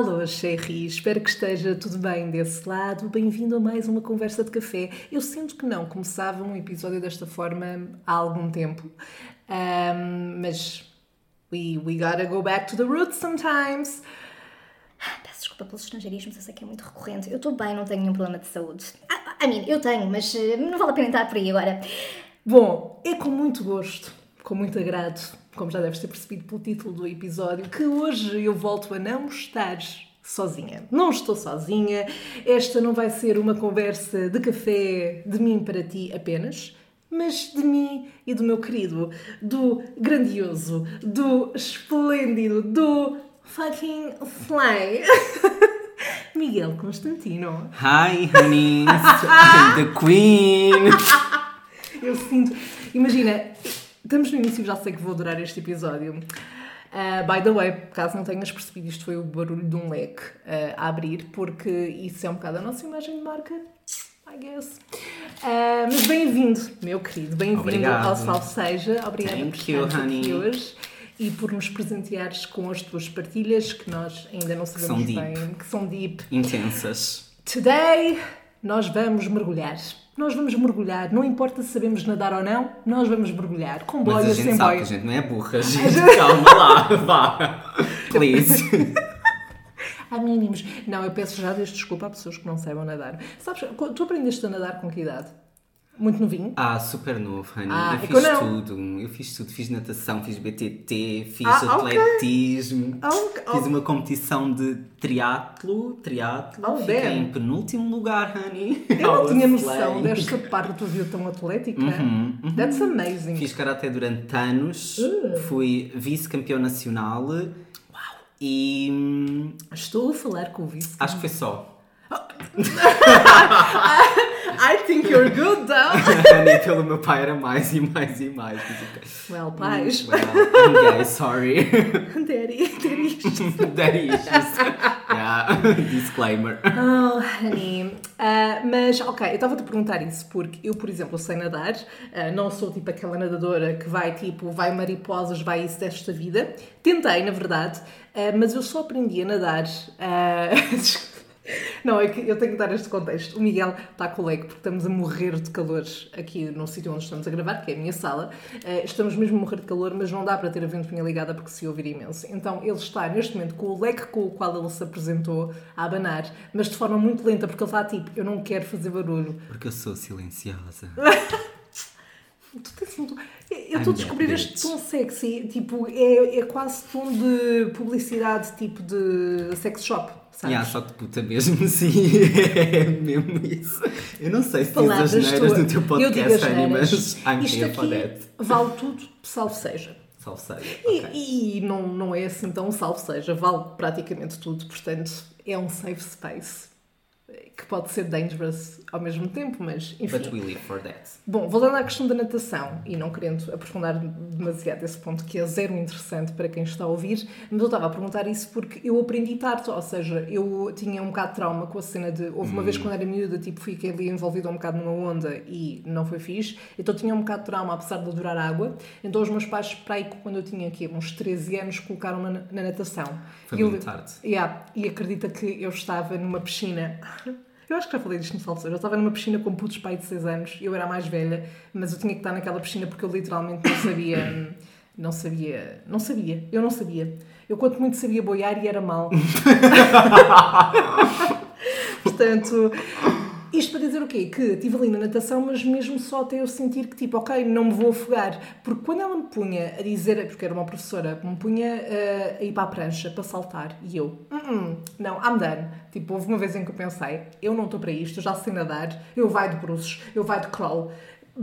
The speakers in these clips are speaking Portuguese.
Alô, Sherry, espero que esteja tudo bem desse lado. Bem-vindo a mais uma conversa de café. Eu sinto que não começava um episódio desta forma há algum tempo, um, mas we, we gotta go back to the roots sometimes. Ah, Peço desculpa pelos estrangeirismos, eu sei que é muito recorrente. Eu estou bem, não tenho nenhum problema de saúde. Ah, I mean, eu tenho, mas eh, não vale a pena entrar por aí agora. Bom, é com muito gosto, com muito agrado, como já deves ter percebido pelo título do episódio, que hoje eu volto a não estar sozinha. Não estou sozinha. Esta não vai ser uma conversa de café de mim para ti apenas, mas de mim e do meu querido, do grandioso, do esplêndido, do fucking fly. Miguel Constantino. Hi, honeys. I'm the queen. Eu sinto. Imagina, estamos no início, já sei que vou adorar este episódio. Uh, by the way, caso não tenhas percebido, isto foi o barulho de um leque uh, a abrir, porque isso é um bocado a nossa imagem de marca, I guess. Uh, mas bem-vindo, meu querido, bem-vindo ao Salve Seja. Obrigada Thank por you, aqui honey. hoje e por nos presenteares com as tuas partilhas que nós ainda não sabemos deep. bem, que são deep. Intensas. Today nós vamos mergulhar. Nós vamos mergulhar, não importa se sabemos nadar ou não, nós vamos mergulhar. Com boia, Mas a gente sem sabe boia. que a gente não é burra, gente. Calma lá, vá. Please. Há mínimos. Não, eu peço já desde desculpa a pessoas que não saibam nadar. Sabes, tu aprendeste a nadar com que idade? Muito novinho? Ah, super novo, honey. Ah, eu é fiz tudo. Eu fiz tudo. Fiz natação, fiz BTT, fiz Ah, atletismo. Ah, ok. Fiz uma competição de triatlo. Triatlo. Oh, Fiquei damn. em penúltimo lugar, honey. Eu não tinha noção desta parte da tua vida tão atlética. Uhum, That's amazing. Fiz karaté durante anos, Uh. fui vice-campeão nacional e hum, Estou a falar com o vice. acho que foi só. I think you're good, though. e pelo meu pai era mais e mais e mais. well, pais. Well, I'm gay, sorry. Daddy, daddy issues. Daddy issues. Yeah, disclaimer. Oh, honey. Ah, mas, ok, eu estava-te a perguntar isso porque eu, por exemplo, sei nadar. ah, não sou tipo aquela nadadora que vai tipo, vai mariposas, vai isso desta vida. Tentei, na verdade, ah, mas eu só aprendi a nadar. Não, é que eu tenho que dar este contexto. O Miguel está com o leque porque estamos a morrer de calor aqui no sítio onde estamos a gravar, que é a minha sala. Ah, estamos mesmo a morrer de calor, mas não dá para ter a ventoinha ligada porque se ouvir imenso. Então ele está neste momento com o leque com o qual ele se apresentou a abanar, mas de forma muito lenta, porque ele está tipo, eu não quero fazer barulho. Porque eu sou silenciosa. Tu tens um tom- Eu estou a descobrir este tom sexy, tipo, é, é quase tom de publicidade, tipo de sex shop, sabes? Yeah, só que puta mesmo, sim. É mesmo isso. Eu não sei se diz Palavras as neiras no teu podcast, neiras. mas I'm Isto aqui that. vale tudo, salvo seja. Salve seja. E, e não, não é assim tão salvo seja, vale praticamente tudo, portanto é um safe space que pode ser dangerous ao mesmo tempo, mas enfim. But we live for that. Bom, voltando à questão da natação, e não querendo aprofundar demasiado esse ponto que é zero interessante para quem está a ouvir, mas eu estava a perguntar isso porque eu aprendi tarde, ou seja, eu tinha um bocado de trauma com a cena de. Houve uma vez quando era miúda, tipo, fiquei ali envolvida um bocado numa onda e não foi fixe, então tinha um bocado de trauma, apesar de adorar água. Então os meus pais, para aí, quando eu tinha aqui uns 13 anos, colocaram-me na, na natação. Foi E eu- muito tarde. Yeah, e acredita que eu estava numa piscina. Eu acho que já falei disto no Salseiro. Eu estava numa piscina com putos pai de 6 anos. Eu era a mais velha, mas eu tinha que estar naquela piscina porque eu literalmente não sabia. Não sabia. Não sabia. Eu não sabia. Eu, quanto muito, sabia boiar e era mal. Portanto, isto para dizer o quê? Que estive ali na natação, mas mesmo só até eu sentir que, tipo, ok, não me vou afogar. Porque quando ela me punha a dizer, porque era uma professora, me punha eh, a ir para a prancha para saltar, e eu, "Mm-mm, não, I'm done. Tipo, houve uma vez em que eu pensei, eu não estou para isto, eu já sei nadar, eu vai de bruços, eu vai de crawl.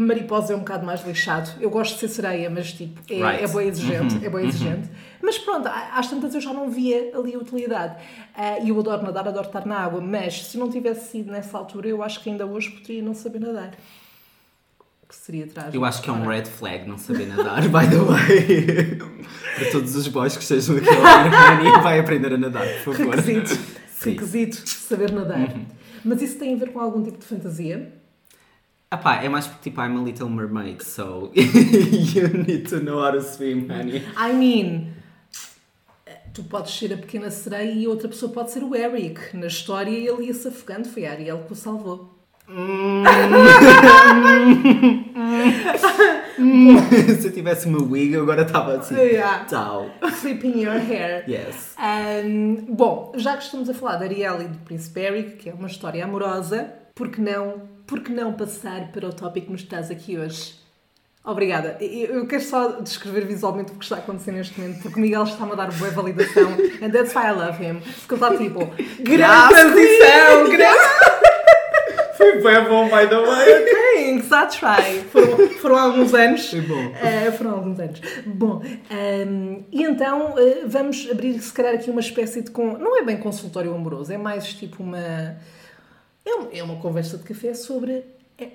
Mariposa é um bocado mais lixado. Eu gosto de ser sereia, mas tipo, é, Right. é boa exigente, é boa exigente. Mas pronto, às tantas eu já não via ali a utilidade. Ah, E eu adoro nadar, adoro estar na água, mas se não tivesse sido nessa altura, eu acho que ainda hoje poderia não saber nadar. O que seria trágico. Eu acho que é um Ora, red flag não saber nadar, by the way. Para todos os boys que estejam aqui a vai aprender a nadar, por favor. Requisito, Sim. requisito saber nadar. Mas isso tem a ver com algum tipo de fantasia? Ah pá, é mais porque tipo, I'm a little mermaid, so you need to know how to swim, honey. I mean, tu podes ser a pequena sereia e outra pessoa pode ser o Eric. Na história ele ia se afogando, foi a Ariel que o salvou. Se eu tivesse uma wig, eu agora estava assim. Yeah. Tchau. Flipping your hair. Yes. Um, bom, já que estamos a falar da Ariel e do Príncipe Eric, que é uma história amorosa, por que não, por que não passar para o tópico que nos estás aqui hoje? Obrigada. Eu quero só descrever visualmente o que está a acontecer neste momento, porque o Miguel está-me a dar boa validação, and that's why I love him. Porque ele está tipo, grande transição, grande. Foi bem bom, by the way. Thanks, I try. Foram, foram alguns anos. Foi bom. Eh, foram alguns anos. Bom, ehm, e então eh, vamos abrir se calhar aqui uma espécie de. Con... Não é bem consultório amoroso, é mais tipo uma. É, um- é uma conversa de café sobre. é,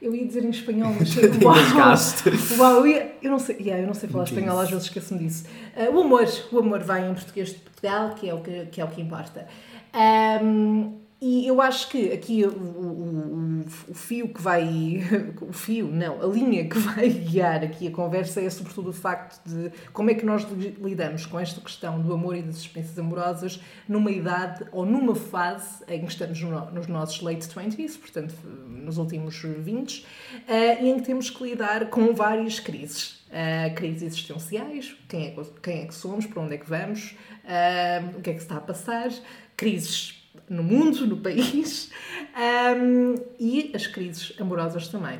Eu ia dizer em espanhol, mas. Engasgaste. Uau, eu, não sei, yeah, eu não sei falar espanhol, às vezes esqueço-me disso. Eh, o amor, o amor vai em português de Portugal, que é o que, que, é o que importa. Ahm, e eu acho que aqui o, o- o- fio que vai. O fio, não, a linha que vai guiar aqui a conversa é sobretudo o facto de como é que nós li- lidamos com esta questão do amor e das experiências amorosas numa idade ou numa fase em que estamos no- nos nossos late 20s, portanto, nos últimos 20, eh, e em que temos que lidar com várias crises. Eh, crises existenciais, quem é, que- quem é que somos, para onde é que vamos, eh, o que é que se está a passar, crises no mundo, no país, ehm, e as crises amorosas também.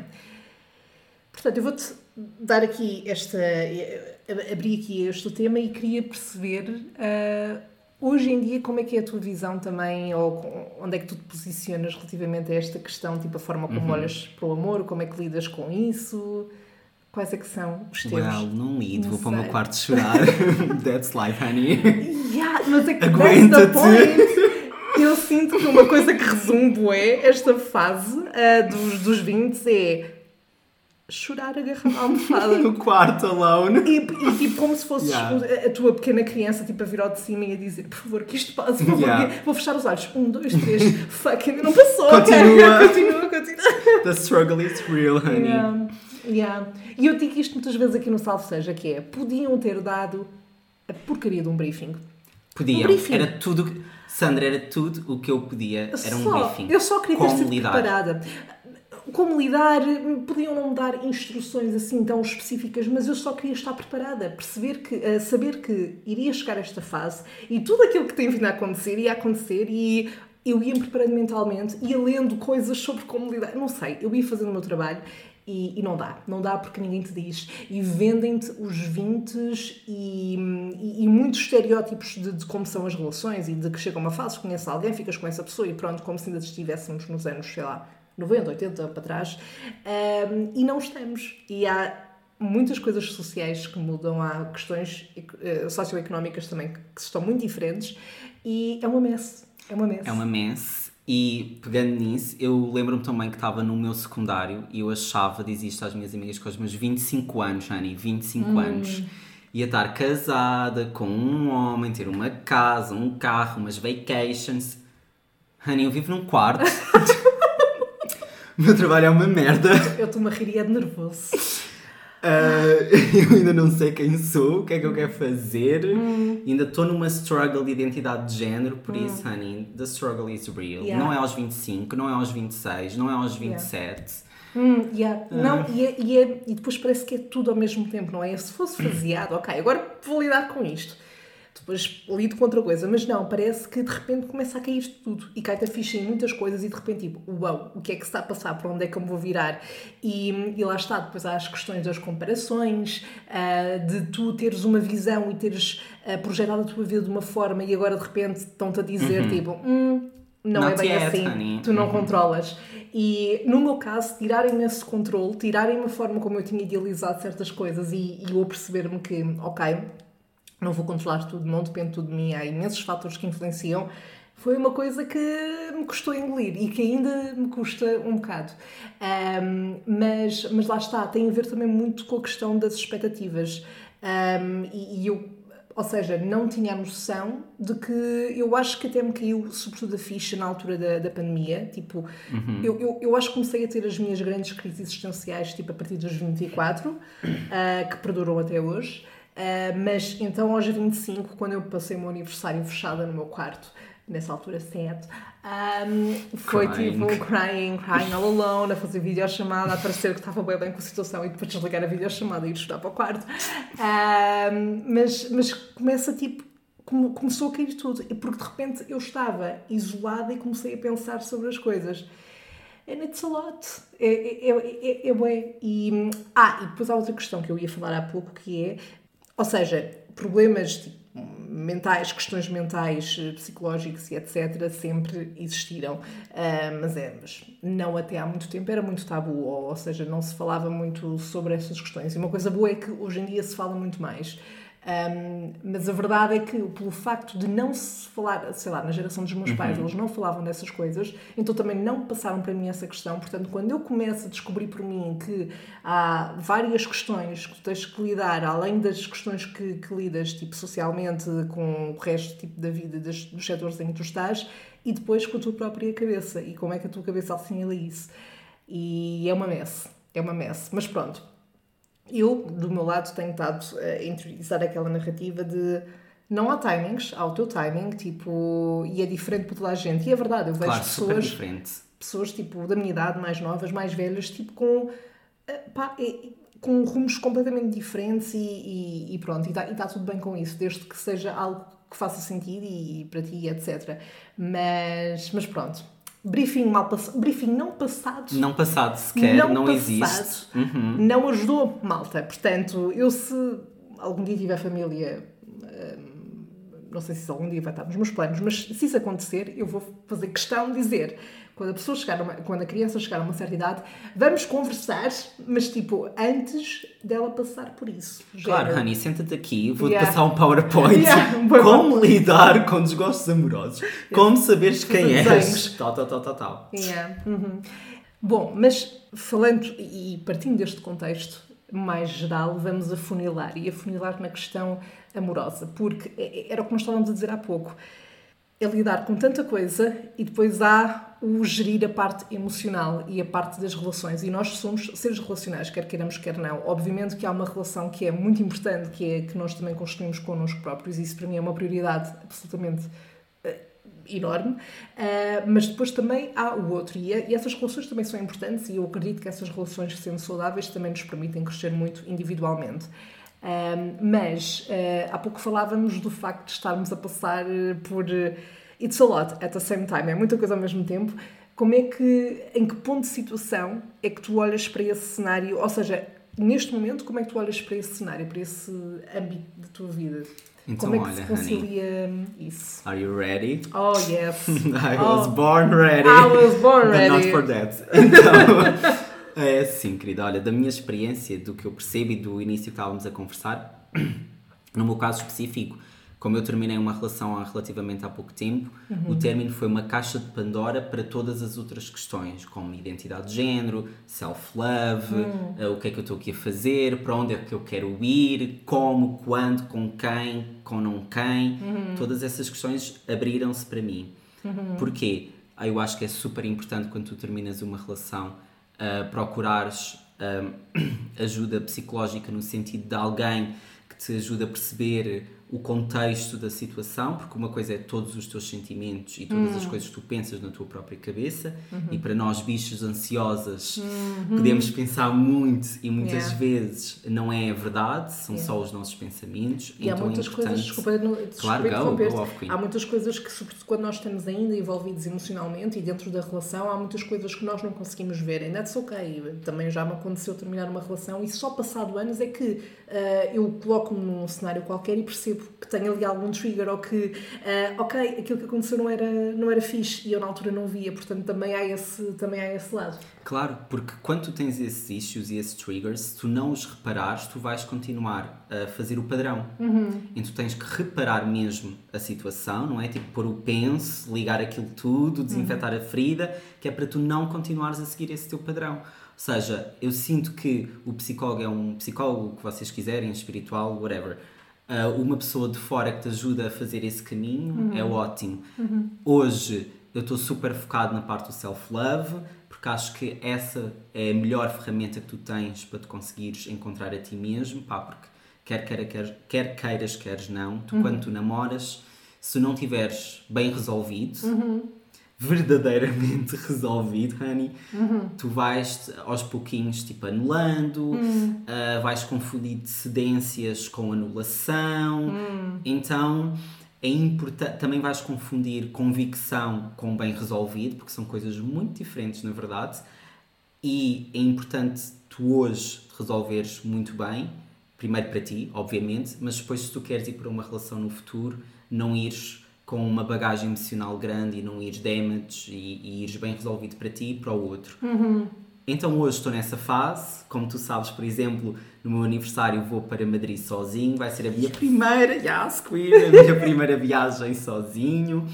Portanto, eu vou-te dar aqui esta. abrir aqui este tema e queria perceber ah, hoje em dia como é que é a tua visão também, ou onde é que tu te posicionas relativamente a esta questão, tipo a forma como olhas para o amor, como é que lidas com isso, quais é que são os teus. Well, não lido, vou para o meu quarto chorar. That's life, honey. Yeah, mas é que Aguenta-te. Eu sinto que uma coisa que resume bué esta fase ah, dos, dos 20 é chorar agarrado à almofada. No quarto alone. E, e, tipo, como se fosses Yeah. a, tua pequena criança, tipo, a vir ao de cima e a dizer, por favor, que isto passe, por favor, Yeah. vou fechar os olhos. Um, dois, três, fuck, ainda não passou. Continua. cara. continua, continua. The struggle is real, honey. Yeah, yeah. E eu digo isto muitas vezes aqui no Salve Seja, que é, podiam ter dado a porcaria de um briefing. Podiam. Um briefing. Era tudo. que- Sandra, era tudo o que eu podia. Era um Só- briefing. Eu só queria ter Como sido preparada. Como lidar, podiam não me dar instruções assim tão específicas, mas eu só queria estar preparada, perceber que, eh, saber que iria chegar a esta fase e tudo aquilo que tem vindo a acontecer ia acontecer e eu ia me preparando mentalmente, ia lendo coisas sobre como lidar, não sei, eu ia fazendo o meu trabalho e, e não dá, não dá porque ninguém te diz. E vendem-te os 20 e, e, e muitos estereótipos de, de como são as relações e de que chega uma fase, conheces alguém, ficas com essa pessoa e pronto, como se ainda estivéssemos nos anos, sei lá, 90, 80 para trás. Ahm, e não estamos. E há muitas coisas sociais que mudam, há questões eh, socioeconómicas também que, que estão muito diferentes e é uma mess. É uma mess. É uma mess. E pegando nisso, eu lembro-me também que estava no meu secundário e eu achava, dizia isto às minhas amigas, que aos meus 25 anos, Honey, 25 Hum. anos, ia estar casada com um homem, ter uma casa, um carro, umas vacations. Honey, eu vivo num quarto. o meu trabalho é uma merda. Eu estou-me a rir e é de nervoso. Ah, eu ainda não sei quem sou, o que é que eu quero fazer. Ainda estou numa struggle de identidade de género, por isso, honey, the struggle is real. Yeah. Não é aos 25, não é aos 26, não é aos 27. Hum, yeah. Não, e, é- e é- e depois parece que é tudo ao mesmo tempo, não é? Se fosse faseado, ok, agora vou lidar com isto. Depois lido com outra coisa, mas não, parece que de repente começa a cair tudo e cai-te a ficha em muitas coisas e de repente, tipo, uau, o que é que está a passar? Para onde é que eu me vou virar? E, e lá está, depois há as questões das comparações, ah, de tu teres uma visão e teres ah, projetado a tua vida de uma forma e agora de repente estão-te a dizer, tipo, hum, não Not é bem yet, assim, honey. tu não Uhum. controlas. E no meu caso, tirarem-me esse controle, tirarem-me a forma como eu tinha idealizado certas coisas e, e eu perceber-me que, ok, não vou controlar tudo, não depende tudo de mim, há imensos fatores que influenciam, foi uma coisa que me custou engolir e que ainda me custa um bocado. Ahm, mas, mas lá está, tem a ver também muito com a questão das expectativas. Ahm, e, e eu, ou seja, não tinha a noção de que eu acho que até me caiu, sobretudo a ficha na altura da, da pandemia. Tipo, eu, eu, eu acho que comecei a ter as minhas grandes crises existenciais tipo a partir dos 24, ah, que perduram até hoje. Uh, mas então aos 25, quando eu passei o meu aniversário fechada no meu quarto, nessa altura 7, um, foi Crying. tipo crying, crying all alone, a fazer videochamada, a parecer que estava bem bem com a situação e depois desligar a videochamada e ir chorar para o quarto. Um, mas, mas começa tipo come- começou a cair tudo, porque de repente eu estava isolada e comecei a pensar sobre as coisas. And it's a lot. É, é, é, é, é bué. E, ah, e depois há outra questão que eu ia falar há pouco que é, ou seja, problemas tipo, mentais, questões mentais, eh, psicológicos e etc. sempre existiram. Ah, mas é, mas não até há muito tempo era muito tabu, ou, ou seja, não se falava muito sobre essas questões. E uma coisa boa é que hoje em dia se fala muito mais. Um, mas a verdade é que, pelo facto de não se falar, sei lá, na geração dos meus pais, eles não falavam dessas coisas, então também não passaram para mim essa questão. Portanto, quando eu começo a descobrir por mim que há várias questões que tu tens que lidar, além das questões que, que lidas, tipo, socialmente, com o resto tipo, da vida das, dos setores em que tu estás, e depois com a tua própria cabeça, e como é que a tua cabeça assimila isso. E é uma mess, é uma mess. Mas pronto, eu, do meu lado, tenho estado a interiorizar aquela narrativa de não há timings, há o teu timing, tipo, e é diferente para toda a gente. E é verdade, eu vejo Claro, pessoas, pessoas tipo da minha idade, mais novas, mais velhas, tipo com, eh, pá, eh, com rumos completamente diferentes e, e- e pronto, e está tudo bem com isso, desde que seja algo que faça sentido e, para ti, etc. Mas, mas pronto, briefing mal passado, briefing não passado Não passado sequer, não, existe. Uhum. não ajudou malta. Portanto, eu se algum dia tiver família, hum, não sei se isso algum dia vai estar nos meus planos, mas se isso acontecer, eu vou fazer questão de dizer. Quando a pessoa chegar, uma- quando a criança chegar a uma certa idade, vamos conversar, mas tipo, antes dela passar por isso. Claro, Género. Honey, senta-te aqui, vou-te Yeah. passar um PowerPoint. Yeah, um como lidar com desgostos amorosos, como saberes quem és, Desenhos. tal, tal, tal, tal, tal. Yeah, uhum. Bom, mas falando e partindo deste contexto mais geral, vamos afunilar e afunilar na questão amorosa, porque é- é- era o que nós estávamos a dizer há pouco. É lidar com tanta coisa e depois há o gerir a parte emocional e a parte das relações. E nós somos seres relacionais, quer queiramos, quer não. Obviamente que há uma relação que é muito importante, que é que nós também construímos connosco próprios, e isso para mim é uma prioridade absolutamente enorme, ah, mas depois também há o outro e, e essas relações também são importantes e eu acredito que essas relações sendo saudáveis também nos permitem crescer muito individualmente. Ah, mas há pouco falávamos do facto de estarmos a passar eh, por eh, it's a lot at the same time, é muita coisa ao mesmo tempo. Como é que, em que ponto de situação é que tu olhas para esse cenário? Ou seja, neste momento, como é que tu olhas para esse cenário, para esse âmbito da tua vida? Então, como é que olha, se concilia isso? Are you ready? Oh, yes. I Oh. was born ready. I was born But not ready. for that. Então, é assim, querida. Olha, da minha experiência, do que eu percebo e do início que estávamos a conversar, no meu caso específico, como eu terminei uma relação há relativamente há pouco tempo, Uhum. o término foi uma caixa de Pandora para todas as outras questões, como identidade de género, self-love, Hum. eh, o que é que eu estou aqui a fazer, para onde é que eu quero ir, como, quando, com quem, com não quem. Uhum. Todas essas questões abriram-se para mim. Porquê? Ah, Eu acho que é super importante quando tu terminas uma relação ah, procurares ah, ajuda psicológica no sentido de alguém que te ajude a perceber o contexto da situação, porque uma coisa é todos os teus sentimentos e todas as coisas que tu pensas na tua própria cabeça, e para nós bichos ansiosas podemos pensar muito e muitas Yeah. vezes não é verdade, são só os nossos pensamentos. E há então muitas é coisas, desculpa, não, desculpa Claro, go, go há muitas coisas que, sobretudo quando nós estamos ainda envolvidos emocionalmente e dentro da relação, há muitas coisas que nós não conseguimos ver. And that's ok. Também já me aconteceu terminar uma relação e só passado anos é que ah, eu coloco-me num cenário qualquer e percebo que tenho ali algum trigger ou que, ah, ok, aquilo que aconteceu não era, não era fixe e eu na altura não via. Portanto, também há esse, também há esse lado. Claro, porque quando tu tens esses issues e esses triggers, se tu não os reparares, tu vais continuar a fazer o padrão. Então tu tens que reparar mesmo a situação, não é? Tipo, pôr o penso, ligar aquilo tudo, desinfetar a ferida, que é para tu não continuares a seguir esse teu padrão. Ou seja, eu sinto que o psicólogo é um psicólogo que vocês quiserem, espiritual, whatever. Ah, uma pessoa de fora que te ajuda a fazer esse caminho é ótimo. Hoje eu estou super focado na parte do self-love, porque acho que essa é a melhor ferramenta que tu tens para te conseguires encontrar a ti mesmo, pá, porque quer, queira, quer, quer queiras, queres não, tu quando tu namoras, se não tiveres bem resolvido, verdadeiramente resolvido, honey, tu vais aos pouquinhos tipo anulando, ah, vais confundir cedências com anulação, então é importante, também vais confundir convicção com bem resolvido, porque são coisas muito diferentes na verdade, e é importante tu hoje resolveres muito bem, primeiro para ti, obviamente, mas depois se tu queres ir para uma relação no futuro, não ires com uma bagagem emocional grande e não ires damage e, e ires bem resolvido para ti e para o outro. Então hoje estou nessa fase, como tu sabes, por exemplo, no meu aniversário vou para Madrid sozinho, vai ser a minha primeira, yes, queen, a minha primeira viagem sozinho.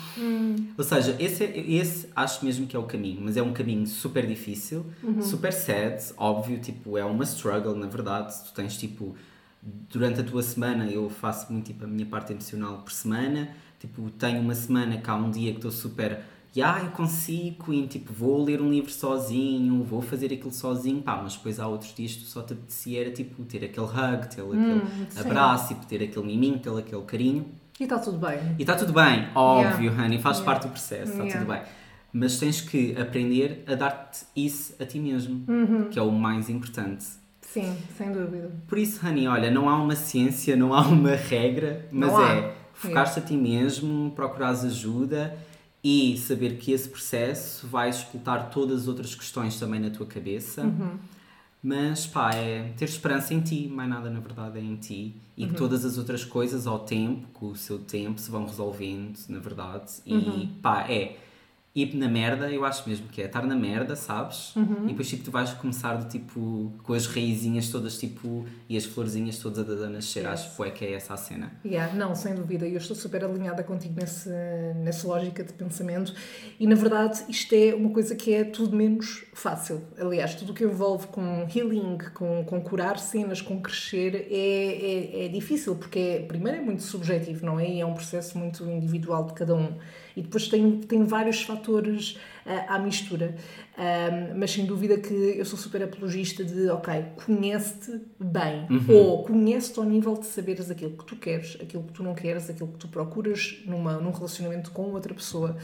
Ou seja, esse, esse acho mesmo que é o caminho, mas é um caminho super difícil, super sad, óbvio, tipo, é uma struggle, na verdade, tu tens tipo, durante a tua semana, eu faço muito tipo a minha parte emocional por semana, tipo, tenho uma semana que há um dia que estou super ah, eu consigo, Queen, tipo, vou ler um livro sozinho, vou fazer aquilo sozinho, pá, mas depois há outros dias que só te apetecia era, tipo, ter aquele hug, ter aquele sim. abraço, tipo, ter aquele miminho, ter aquele carinho. E está tudo bem. E está tudo bem, óbvio, Yeah. honey, faz Yeah. parte do processo, está Yeah. tudo bem. Mas tens que aprender a dar-te isso a ti mesmo, Uhum. que é o mais importante. Sim, sem dúvida. Por isso, honey, olha, não há uma ciência, não há uma regra, mas é focar-te a ti mesmo, procurares ajuda e saber que esse processo vai explotar todas as outras questões também na tua cabeça. Uhum. Mas pá, é ter esperança em ti, mais nada na verdade é em ti. E Uhum. que todas as outras coisas ao tempo, com o seu tempo, se vão resolvendo, na verdade. E Uhum. pá, é ir na merda, eu acho mesmo que é estar na merda, sabes? Uhum. E depois tipo, tu vais começar do tipo, com as raizinhas todas tipo, e as florzinhas todas a, a nascer. Yes. Acho que é essa a cena. Yeah, não, sem dúvida. Eu estou super alinhada contigo nesse, nessa lógica de pensamento. E na verdade, isto é uma coisa que é tudo menos fácil. Aliás, tudo o que envolve com healing, com, com curar cenas, com crescer, é, é, é difícil, porque é, primeiro é muito subjetivo, não é? E é um processo muito individual de cada um. E depois tem, tem vários fatores ah, à mistura. Mas sem dúvida que eu sou super apologista de, ok, conhece-te bem. Ou conhece-te ao nível de saberes aquilo que tu queres, aquilo que tu não queres, aquilo que tu procuras numa, num relacionamento com outra pessoa,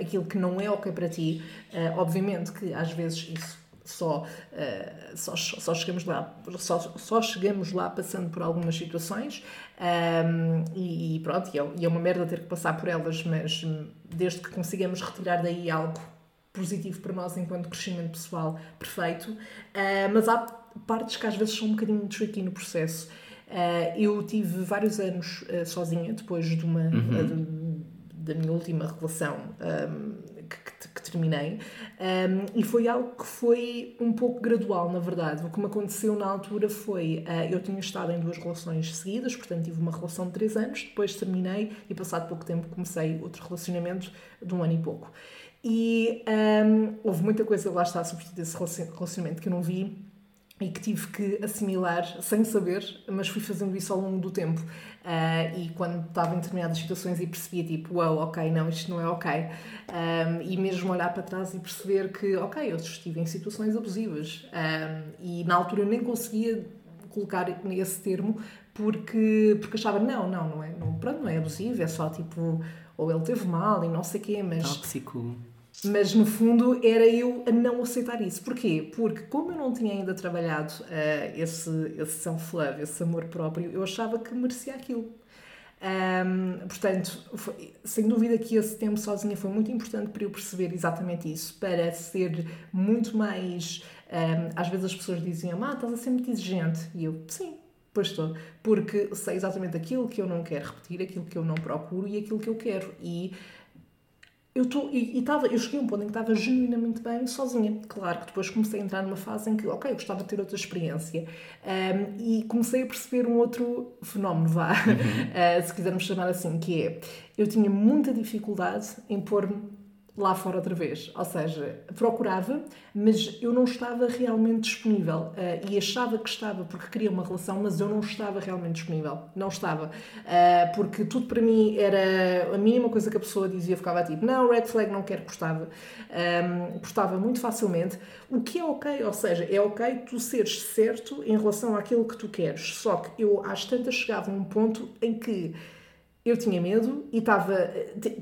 aquilo que não é ok para ti. Ah, obviamente que às vezes isso só, ah, só, só chegamos lá só, só chegamos lá passando por algumas situações ahm, e, e pronto, e é, e é uma merda ter que passar por elas, mas hum, desde que consigamos retirar daí algo positivo para nós enquanto crescimento pessoal, perfeito. Ah, mas há partes que às vezes são um bocadinho tricky no processo. Ah, eu tive vários anos sozinha depois de uma ah, de- da minha última relação ahm, que, que- terminei. Ahm, e foi algo que foi um pouco gradual na verdade. O que me aconteceu na altura foi ah, eu tinha estado em duas relações seguidas portanto tive uma relação de três anos depois terminei e passado pouco tempo comecei outro relacionamento de um ano e pouco. E ahm, houve muita coisa lá está desse relacion- relacionamento que eu não vi e que tive que assimilar sem saber, mas fui fazendo isso ao longo do tempo. Ah, e quando estava em determinadas situações e percebia tipo, uau, ok, não, isto não é ok. Ahm, e mesmo olhar para trás e perceber que, ok, eu estive em situações abusivas. Ahm, e na altura eu nem conseguia colocar nesse termo porque, porque achava, não, não, não é, não, pronto, não é abusivo, é só tipo, ou ele teve mal e não sei o quê, mas... Tóxico. Mas no fundo era eu a não aceitar isso. Porquê? Porque como eu não tinha ainda trabalhado eh, esse, esse self-love, esse amor próprio, eu achava que merecia aquilo. Ahm, portanto, foi- sem dúvida que esse tempo sozinha foi muito importante para eu perceber exatamente isso, para ser muito mais. ahm, às vezes as pessoas diziam, ah, estás a ser muito exigente. E eu, sim, pois estou. Porque sei exatamente aquilo que eu não quero repetir, aquilo que eu não procuro e aquilo que eu quero. E eu, tô, e, e tava, eu cheguei a um ponto em que estava genuinamente bem sozinha. Claro que depois comecei a entrar numa fase em que, ok, eu gostava de ter outra experiência. Um, e comecei a perceber um outro fenómeno, vá, uh, se quisermos chamar assim, que é, eu tinha muita dificuldade em pôr-me lá fora outra vez. Ou seja, procurava, mas eu não estava realmente disponível. Uh, e achava que estava porque queria uma relação, mas eu não estava realmente disponível. Não estava. Uh, porque tudo para mim era a mínima coisa que a pessoa dizia, ficava tipo, não, red flag, não quero, postava. Um, postava muito facilmente. O que é ok, ou seja, é ok tu seres certo em relação àquilo que tu queres. Só que eu às tantas chegava a um ponto em que eu tinha medo e estava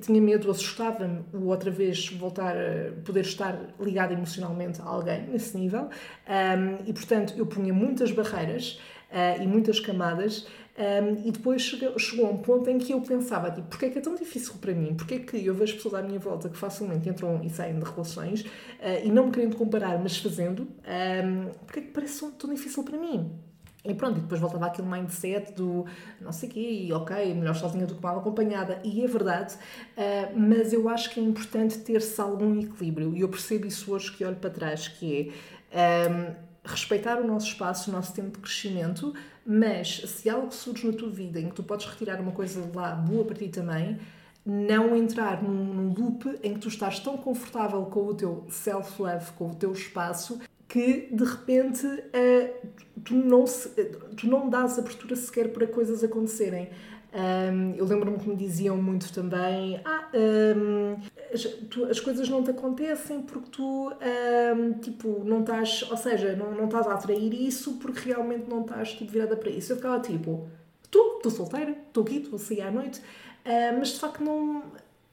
tinha medo assustava-me o outra vez voltar a poder estar ligada emocionalmente a alguém nesse nível um, e portanto eu punha muitas barreiras uh, e muitas camadas um, e depois chegou, chegou a um ponto em que eu pensava tipo, porque é que é tão difícil para mim? Porque é que eu vejo pessoas à minha volta que facilmente entram e saem de relações uh, e não me querendo comparar, mas fazendo, um, porque é que parece tão difícil para mim? E pronto, e depois voltava aquele mindset do não sei o quê, e ok, melhor sozinha do que mal acompanhada, e é verdade, uh, mas eu acho que é importante ter-se algum equilíbrio, e eu percebo isso hoje que olho para trás, que é um, respeitar o nosso espaço, o nosso tempo de crescimento, mas se algo surge na tua vida em que tu podes retirar uma coisa de lá boa para ti também, não entrar num, num loop em que tu estás tão confortável com o teu self-love, com o teu espaço, que de repente uh, tu, não se, tu não dás abertura sequer para coisas acontecerem. Um, eu lembro-me que me diziam muito também: ah, um, as, tu, as, coisas não te acontecem porque tu, um, tipo, não estás, ou seja, não, não estás a atrair isso porque realmente não estás tipo, virada para isso. Eu ficava tipo: estou, estou solteira, estou aqui, estou a sair à noite, uh, mas de facto não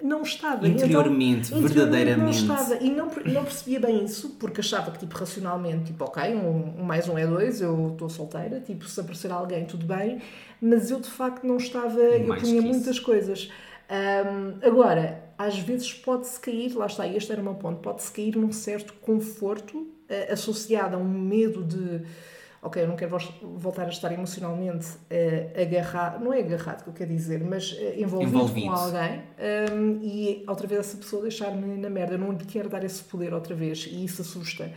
não estava. Interiormente, então, verdadeiramente. Não estava. E não, não percebia bem isso, porque achava que, tipo, racionalmente, tipo, ok, um, um mais um é dois, eu estou solteira, tipo, se aparecer alguém, tudo bem. Mas eu, de facto, não estava. É eu punha muitas isso. coisas. Um, agora, às vezes pode-se cair, lá está, este era o meu ponto, pode-se cair num certo conforto uh, associado a um medo de ok, eu não quero voltar a estar emocionalmente uh, agarrado, não é agarrado que eu quero dizer, mas uh, envolvido, envolvido, com alguém um, e outra vez essa pessoa deixar-me na merda. Eu não lhe quero dar esse poder outra vez e isso assusta.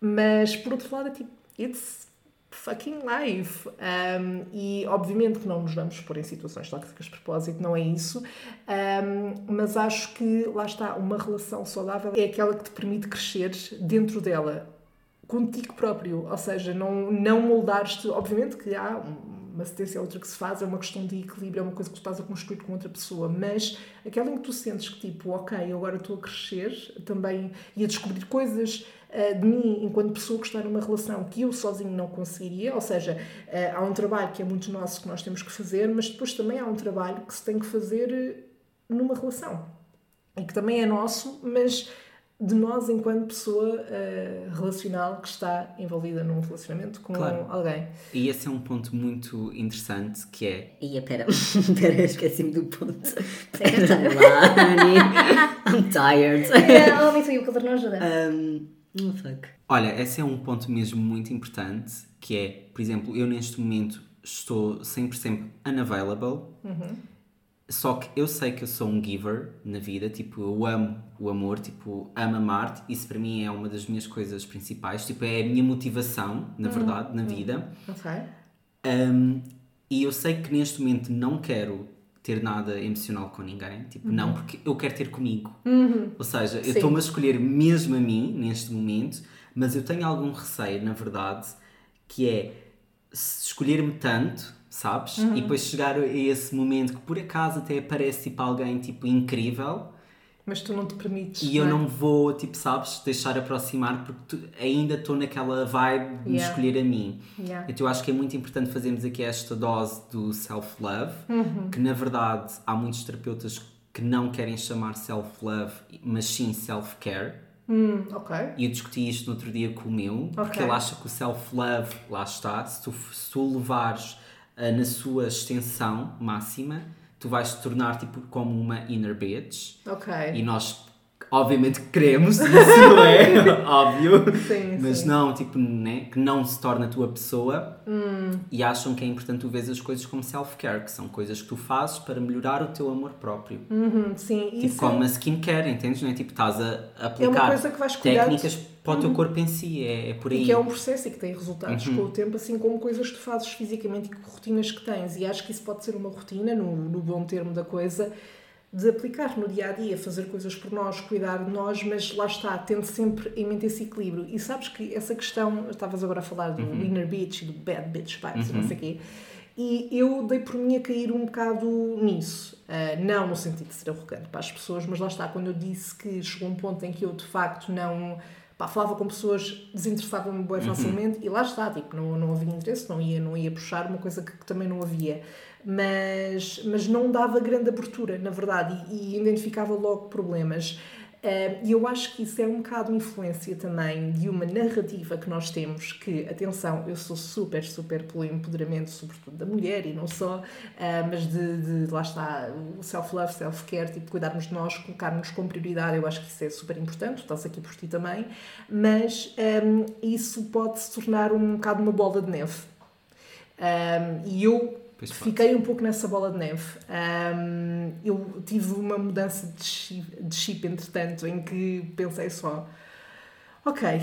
Mas por outro lado, é tipo, it's fucking life. Um, e obviamente que não nos vamos pôr em situações tóxicas de propósito, não é isso. Um, mas acho que lá está, uma relação saudável é aquela que te permite crescer dentro dela contigo próprio, ou seja, não, não moldares-te. Obviamente que há uma cedência a outra que se faz, é uma questão de equilíbrio, é uma coisa que tu estás a construir com outra pessoa, mas aquela em que tu sentes que, tipo, ok, agora estou a crescer também e a descobrir coisas uh, de mim enquanto pessoa que está numa relação que eu sozinho não conseguiria, ou seja, uh, há um trabalho que é muito nosso que nós temos que fazer, mas depois também há um trabalho que se tem que fazer eh, numa relação e que também é nosso, mas de nós enquanto pessoa uh, relacional que está envolvida num relacionamento com claro. alguém. E esse é um ponto muito interessante que é. Ia, pera, pera, esqueci-me do ponto. Pera lá, honey. I'm tired. É, homem, foi o calor não ajuda. Um, oh, fuck. Olha, esse é um ponto mesmo muito importante que é, por exemplo, eu neste momento estou sempre, sempre unavailable. Uhum só que eu sei que eu sou um giver na vida, tipo, eu amo o amor, tipo, amo amar isso para mim é uma das minhas coisas principais, tipo, é a minha motivação, na uhum. verdade, na vida. Ok. Um, e eu sei que neste momento não quero ter nada emocional com ninguém, tipo, uhum. não, porque eu quero ter comigo. Uhum. Ou seja, eu estou-me a escolher mesmo a mim, neste momento, mas eu tenho algum receio, na verdade, que é escolher-me tanto sabes? Uhum. E depois chegar a esse momento que por acaso até aparece tipo alguém tipo incrível. Mas tu não te permites. E eu não vou, tipo, sabes, deixar aproximar porque tu, ainda estou naquela vibe de yeah. escolher a mim. Yeah. Então eu acho que é muito importante fazermos aqui esta dose do self-love, uhum. que na verdade há muitos terapeutas que não querem chamar self-love, mas sim self-care. Hum, ok. E eu discuti isto no outro dia com o meu, okay. porque ele acha que o self-love, lá está, se tu, se tu levares na sua extensão máxima, tu vais te tornar tipo como uma inner bitch. Ok. E nós obviamente queremos isso, não é? Óbvio. Sim, Mas sim. não, tipo, né? que não se torna a tua pessoa hum. e acham que é importante tu ver as coisas como self-care, que são coisas que tu fazes para melhorar o teu amor próprio. Uhum, sim, tipo, isso como é... a skincare, entendes? Não é? Tipo, estás a aplicar é técnicas para o teu uhum. corpo em si, é, é, por aí. E que é um processo e que tem resultados uhum. com o tempo, assim como coisas que tu fazes fisicamente e rotinas que tens. E acho que isso pode ser uma rotina, no, no bom termo da coisa, de aplicar no dia a dia, fazer coisas por nós, cuidar de nós, mas lá está, tendo sempre em mente esse equilíbrio. E sabes que essa questão, estavas agora a falar do inner bitch e do bad bitch vibes, e não sei o quê, e eu dei por mim a cair um bocado nisso. Ah, não no sentido de ser arrogante para as pessoas, mas lá está, quando eu disse que chegou um ponto em que eu de facto não. Pá, falava com pessoas, desinteressava-me bem facilmente e lá está, tipo, não, não havia interesse, não ia, não ia puxar uma coisa que, que também não havia. Mas, mas não dava grande abertura, na verdade, e, e identificava logo problemas. Ah, E eu acho que isso é um bocado influência também de uma narrativa que nós temos, que, atenção, eu sou super, super pelo empoderamento, sobretudo da mulher e não só, ah, mas de, de lá está, o self-love, self-care, tipo, cuidarmos de nós, colocarmos como prioridade, eu acho que isso é super importante, estás aqui por ti também, mas ah, isso pode se tornar um bocado uma bola de neve. Ah, e eu. Fiquei um pouco nessa bola de neve. Um, eu tive uma mudança de chip, de chip, entretanto, em que pensei só: ok,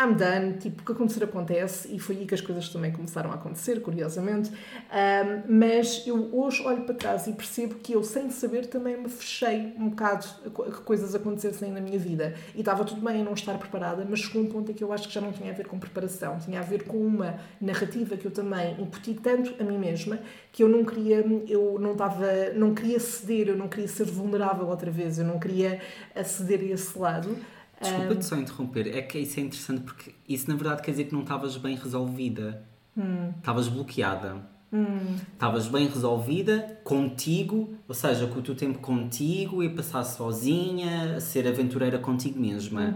I'm done, tipo, o que acontecer acontece, e foi aí que as coisas também começaram a acontecer, curiosamente. Um, mas eu hoje olho para trás e percebo que eu, sem saber, também me fechei um bocado a que coisas acontecessem na minha vida. E estava tudo bem em não estar preparada, mas chegou um ponto em que eu acho que já não tinha a ver com preparação, tinha a ver com uma narrativa que eu também incuti tanto a mim mesma que eu não queria, eu não estava, não queria ceder, eu não queria ser vulnerável outra vez, eu não queria aceder a esse lado. Desculpa-te só interromper, é que isso é interessante porque isso na verdade quer dizer que não estavas bem resolvida. Estavas bloqueada. Estavas bem resolvida contigo, ou seja, com o teu tempo contigo e a passar sozinha, a ser aventureira contigo mesma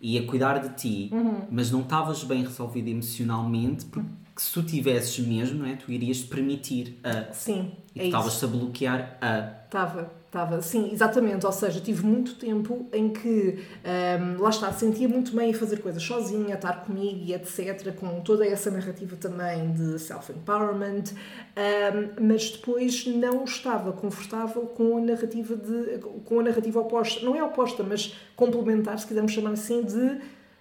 e a cuidar de ti, mas não estavas bem resolvida emocionalmente porque se tu tivesses mesmo, não é? tu irias te permitir a. Sim, E é estavas-te a bloquear a. Estava, estava, sim, exatamente. Ou seja, tive muito tempo em que, hum, lá está, sentia muito bem a fazer coisas sozinha, a estar comigo e etc., com toda essa narrativa também de self-empowerment, hum, mas depois não estava confortável com a narrativa de, com a narrativa oposta, não é oposta, mas complementar, se quisermos chamar assim, de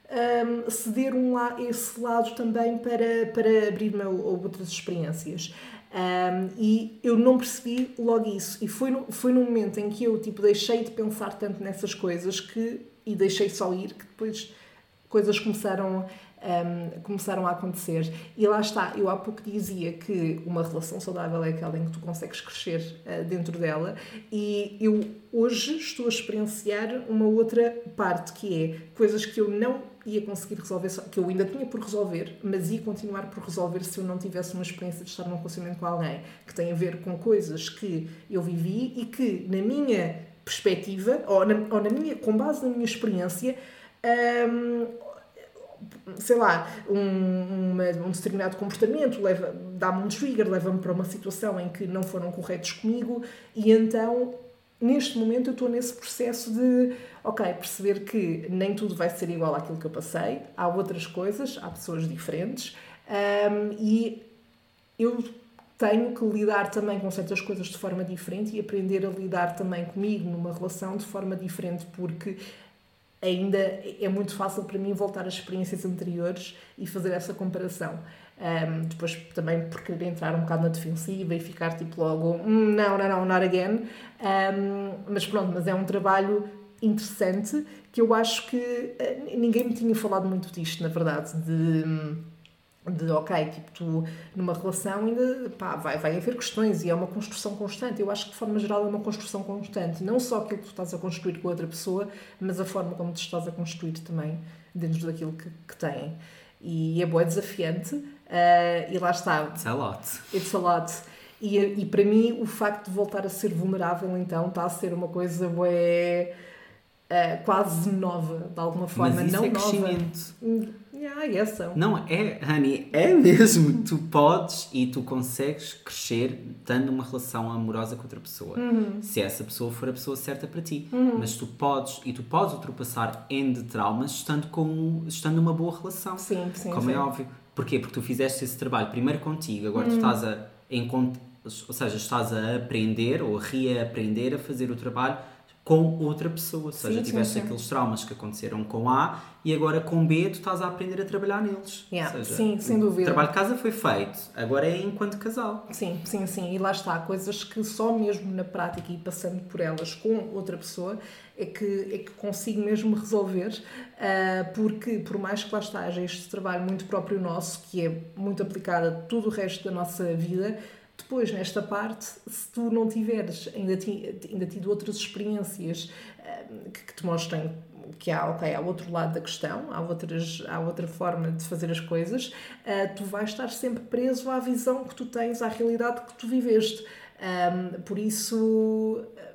um, ceder um la esse lado também para, para abrir-me a outras experiências. Um, e eu não percebi logo isso. E foi, no, foi no momento em que eu tipo, deixei de pensar tanto nessas coisas que, e deixei só ir que depois coisas começaram, um, começaram a acontecer. E lá está, eu há pouco dizia que uma relação saudável é aquela em que tu consegues crescer uh, dentro dela, e eu hoje estou a experienciar uma outra parte que é coisas que eu não ia conseguir resolver, que eu ainda tinha por resolver, mas ia continuar por resolver se eu não tivesse uma experiência de estar num relacionamento com alguém, que tem a ver com coisas que eu vivi e que, na minha perspectiva, ou na, ou na minha, com base na minha experiência, hum, sei lá, um, uma- um determinado comportamento dá-me um trigger, leva-me para uma situação em que não foram corretos comigo e então neste momento eu estou nesse processo de ok, perceber que nem tudo vai ser igual àquilo que eu passei, há outras coisas, há pessoas diferentes hum, e eu tenho que lidar também com certas coisas de forma diferente e aprender a lidar também comigo numa relação de forma diferente porque ainda é muito fácil para mim voltar às experiências anteriores e fazer essa comparação. Um, depois também por querer entrar um bocado na defensiva e ficar tipo logo, "Hum, não, não, não, not again. Um, mas pronto, mas é um trabalho interessante que eu acho que eh, ninguém me tinha falado muito disto, na verdade, de de ok, tipo, tu numa relação ainda pá, vai, vai haver questões e é uma construção constante. Eu acho que de forma geral é uma construção constante. Não só aquilo que tu estás a construir com a outra pessoa, mas a forma como tu estás a construir também dentro daquilo que, que têm. E é boa, desafiante. Eh, e lá está, It's a lot. It's a lot. E, e para mim, o facto de voltar a ser vulnerável, então, está a ser uma coisa bué, eh, quase nova, de alguma forma. Mas isso não é nova. crescimento. Hum, Yeah, yes, so. Não, é, Honey, é mesmo. tu podes e tu consegues crescer tendo uma relação amorosa com outra pessoa. Uhum. Se essa pessoa for a pessoa certa para ti. Mas tu podes e tu podes ultrapassar de traumas estando, com, estando numa boa relação. Sim, sim, Como sim. é óbvio. Porquê? Porque tu fizeste esse trabalho primeiro contigo, agora tu Uhum. estás a encont- ou seja, estás a aprender ou a reaprender a fazer o trabalho com outra pessoa. Ou seja, Sim, sim, tiveste sim. aqueles traumas que aconteceram com A e agora com B tu estás a aprender a trabalhar neles. Yeah, seja, sim, sem o dúvida. trabalho de casa foi feito, agora é enquanto casal. Sim, sim, sim. E lá está, coisas que só mesmo na prática e passando por elas com outra pessoa é que, é que consigo mesmo resolver, ah, porque por mais que lá está, haja este trabalho muito próprio nosso, que é muito aplicado a todo o resto da nossa vida, depois nesta parte, se tu não tiveres ainda, ti- ainda tido outras experiências ah, que, que te mostrem que há, ok, há outro lado da questão, há, outras, há outra forma de fazer as coisas, ah, tu vais estar sempre preso à visão que tu tens, à realidade que tu viveste. Por isso, ah,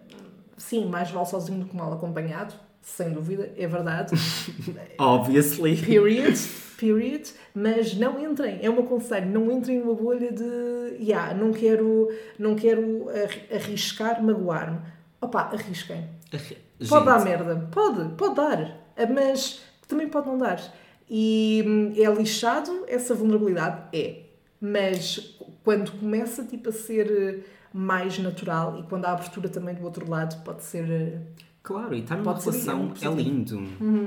sim, mais vale sozinho do que mal acompanhado, sem dúvida, é verdade. Obviously. Period. Period. Mas não entrem, é o meu conselho, não entrem numa bolha de yeah, não quero, não quero arri- arriscar, magoar-me. Opa, arrisquem. Pode dar merda, pode, pode dar, mas também pode não dar. E hum, é lixado essa vulnerabilidade? É. Mas quando começa tipo, a ser eh, mais natural e quando há abertura também do outro lado, pode ser. Claro, e estar numa Pode é relação é lindo.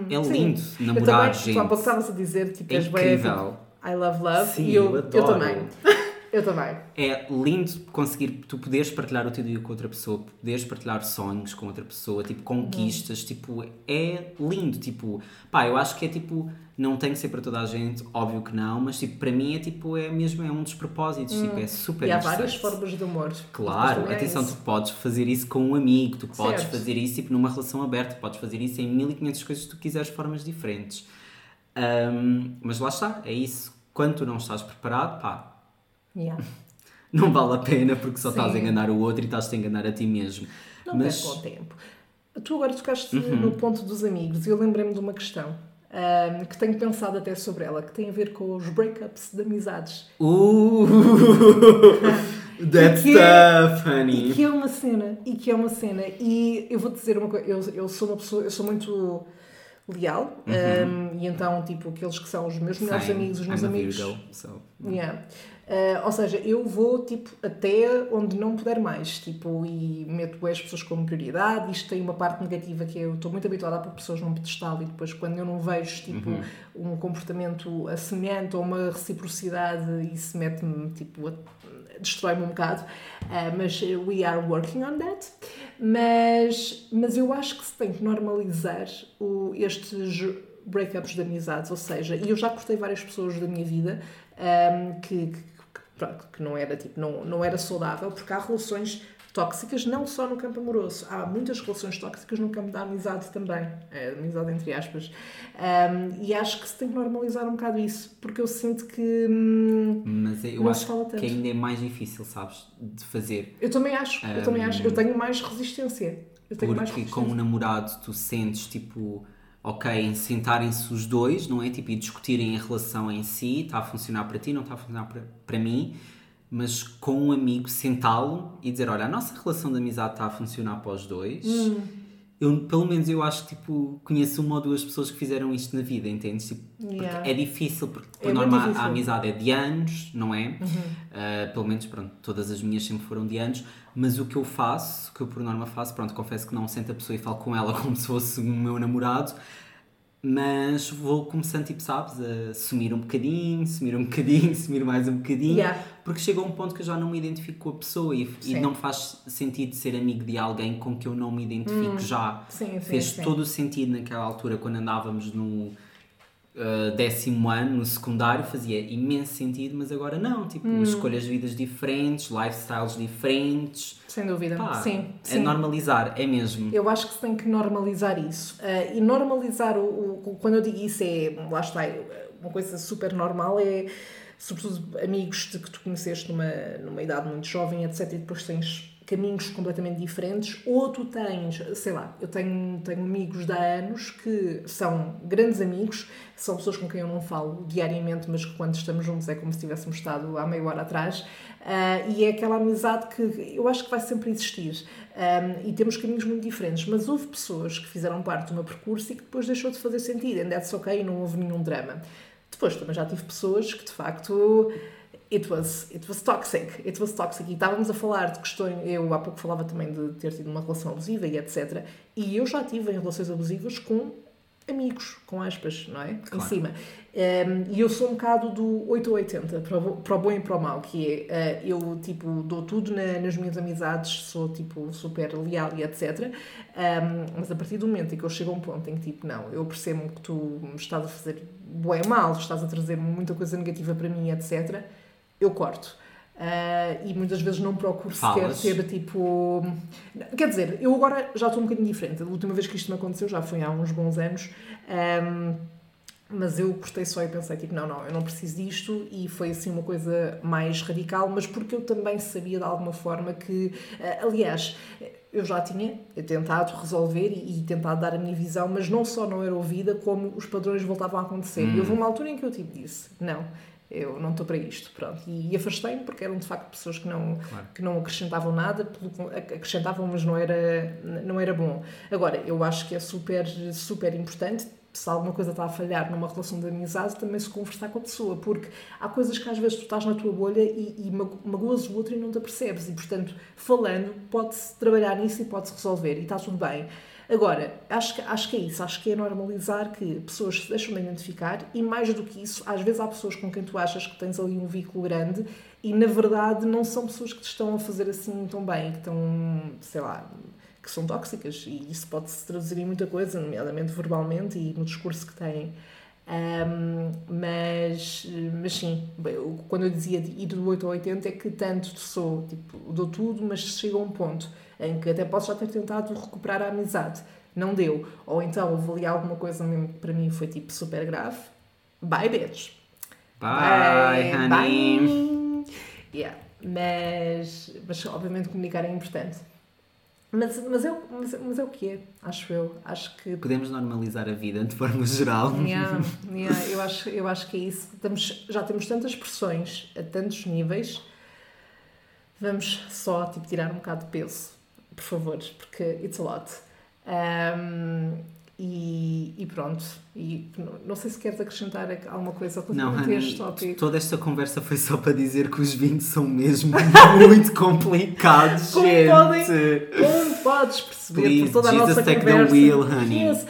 É Sim. lindo Eu namorar também, gente. Há pouco estavas a dizer, tipo, É incrível. tipo, I love love. Sim, e eu, eu eu, também. Eu também. É lindo conseguir, tu poderes partilhar o teu dia com outra pessoa, poderes partilhar sonhos com outra pessoa, tipo, conquistas, tipo, é lindo, tipo, pá, eu acho que é tipo, não tem que ser para toda a gente, óbvio que não, mas tipo, para mim é tipo, é mesmo, é um dos propósitos, tipo, é super e há várias formas de amor. Claro, é atenção, isso. tu podes fazer isso com um amigo, tu podes Certo. fazer isso tipo, numa relação aberta, podes fazer isso em 1500 coisas que tu quiseres, formas diferentes. Ahm, mas lá está, é isso. Quando tu não estás preparado, pá, Yeah. não vale a pena porque só estás a Sim. enganar o outro e estás-te a enganar a ti mesmo. Não mas perca o tempo. Tu agora tocaste Uhum. no ponto dos amigos e eu lembrei-me de uma questão ahm, que tenho pensado até sobre ela, que tem a ver com os breakups de amizades. Uh, that's que é- tough, honey. E que é uma cena, e que é uma cena. E eu vou te dizer uma coisa, eu, eu sou uma pessoa, eu sou muito leal, ahm, e então, tipo, aqueles que são os meus melhores Uhum. Same. amigos, os meus I'm amigos. Virgo, so- Yeah. Ah, ou seja, eu vou tipo até onde não puder mais, tipo, e meto as pessoas como prioridade. Isto tem uma parte negativa que eu estou muito habituada a pôr pessoas num pedestal e depois quando eu não vejo tipo um comportamento semelhante ou uma reciprocidade, isso mete-me tipo a- destrói-me um bocado. Ah, mas we are working on that. Mas, mas eu acho que se tem que normalizar o, estes breakups de amizades, ou seja, e eu já cortei várias pessoas da minha vida ahm, que, que, que, pronto, que não era tipo não, não era saudável, porque há relações tóxicas não só no campo amoroso, há muitas relações tóxicas no campo da amizade também, é, amizade entre aspas, Ahm, e acho que se tem que normalizar um bocado isso, porque eu sinto que hum, Mas eu Não se fala acho tanto. que ainda é mais difícil, sabes, de fazer. eu também acho, eu também acho, eu tenho mais resistência, eu tenho mais Porque com resistência. o namorado tu sentes tipo, ok, em sentarem-se os dois, não é? Tipo, e discutirem a relação em si, está a funcionar para ti, não está a funcionar para, para mim, mas com um amigo sentá-lo e dizer, olha, a nossa relação de amizade está a funcionar para os dois. Hum. Eu, pelo menos eu acho que tipo, conheço uma ou duas pessoas que fizeram isto na vida, entendes? Tipo, porque Yeah. é difícil, porque por É norma a-. Uhum. amizade é de anos, não é? Uh, pelo menos, pronto, todas as minhas sempre foram de anos, mas o que eu faço, que eu por norma faço, pronto, confesso que não sento a pessoa e falo com ela como se fosse o meu namorado, mas vou começando, tipo, sabes, a sumir um bocadinho, sumir um bocadinho, sumir mais um bocadinho, Yeah. porque chega a um ponto que eu já não me identifico com a pessoa e, e não faz sentido ser amigo de alguém com que eu não me identifico já. Hum. Sim, sim, Fez sim. todo o sentido naquela altura, quando andávamos no uh, décimo ano, no secundário, fazia imenso sentido, mas agora não. Tipo, Hum. escolhas de vidas diferentes, lifestyles diferentes. Sem dúvida, Pá, sim, é sim. normalizar, é mesmo. Eu acho que se tem que normalizar isso. Ah, e normalizar, o, o- quando eu digo isso, é, lá está, é uma coisa super normal, é sobretudo amigos de que tu conheceste numa, numa idade muito jovem, etc. E depois tens caminhos completamente diferentes, ou tu tens, sei lá, eu tenho, tenho amigos de há anos que são grandes amigos, são pessoas com quem eu não falo diariamente, mas que quando estamos juntos é como se tivéssemos estado há meia hora atrás, ah, e é aquela amizade que eu acho que vai sempre existir. Um, e temos caminhos muito diferentes, mas houve pessoas que fizeram parte do meu percurso e que depois deixou de fazer sentido, and that's ok, não houve nenhum drama. Depois também já tive pessoas que de facto it was, it was toxic, it was toxic. E estávamos a falar de questões, eu há pouco falava também de ter tido uma relação abusiva e etc. E eu já tive em relações abusivas com amigos, com aspas, não é? Em Claro. cima. Um, e eu sou um bocado do 8 ou 80, para o, para o bom e para o mau, que é, uh, eu, tipo, dou tudo na- nas minhas amizades, sou, tipo, super leal e etc. Um, mas a partir do momento em que eu chego a um ponto em que, tipo, não, eu percebo que tu me estás a fazer bué mal, estás a trazer muita coisa negativa para mim, etc., eu corto. Uh, e muitas vezes não procuro Falas. sequer ter tipo. Quer dizer, eu agora já estou um bocadinho diferente. A última vez que isto me aconteceu já foi há uns bons anos. Um, mas eu cortei só e pensei, tipo, não, não, eu não preciso disto e foi assim uma coisa mais radical, mas porque eu também sabia de alguma forma que, eh, aliás, eu já tinha tentado resolver e, e tentado dar a minha visão, mas não só não era ouvida, como os padrões voltavam a acontecer. E houve uma altura em que eu tipo disse, não, eu não estou para isto, pronto. E, afastei-me porque eram de facto pessoas que não, Claro. que não acrescentavam nada, acrescentavam, mas não era, não era bom. Agora, eu acho que é super, super importante, se alguma coisa está a falhar numa relação de amizade, também se conversar com a pessoa, porque há coisas que às vezes tu estás na tua bolha e, e mago- magoas o outro e não te apercebes, e portanto, falando, pode-se trabalhar nisso e pode-se resolver, e está tudo bem. Agora, acho que, acho que é isso, acho que é normalizar que pessoas se deixam de identificar e mais do que isso, às vezes há pessoas com quem tu achas que tens ali um vínculo grande e na verdade não são pessoas que te estão a fazer assim tão bem, que estão, sei lá, que são tóxicas e isso pode-se traduzir em muita coisa, nomeadamente verbalmente e no discurso que têm. Ahm, mas, mas sim, quando eu dizia de ir do 8 ao 80 é que tanto sou, tipo, dou tudo, mas chega a um ponto em que até posso já ter tentado recuperar a amizade, não deu. Ou então houve ali alguma coisa mesmo que para mim foi tipo super grave. Bye, bitch. Bye, honey. Bye. Yeah. Mas, mas obviamente comunicar é importante. Mas, mas, é, o- mas, mas é o que é, acho eu. Acho que Podemos normalizar a vida de forma geral. Yeah, yeah, eu, acho, eu acho que é isso. Estamos, já temos tantas pressões a tantos níveis. Vamos só tipo, tirar um bocado de peso, por favor, porque it's a lot. Um, e, e pronto. E não, sei se queres acrescentar alguma coisa Não, relativamente a este tópico. toda esta conversa foi só para dizer que os 20 são mesmo muito complicados, Como gente. podem- Como podes perceber Please, por toda a Jesus nossa take the conversa? wheel, honey. Yes.